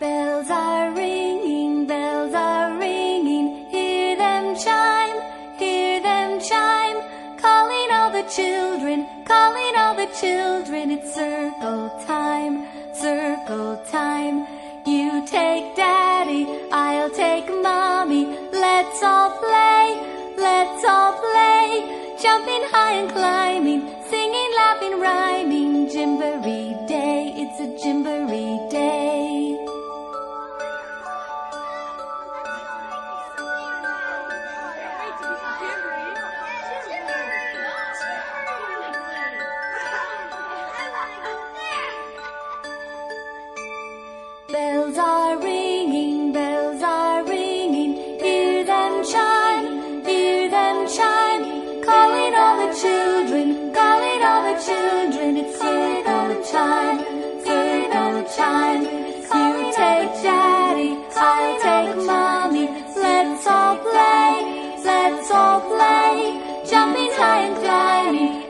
Bells are ringing, bells are ringing, hear them chime, hear them chime, calling all the children, calling all the children, it's circle time, circle time. You take daddy, I'll take mommy, let's all play, let's all play, jumping high and climbing. Bells are ringing, bells are ringing. Hear them chime, hear them chime. Calling all the children, calling all the children. It's circle time, circle time. You take daddy, I'll take mommy. Let's all play, let's all play. Jumping high and climbing,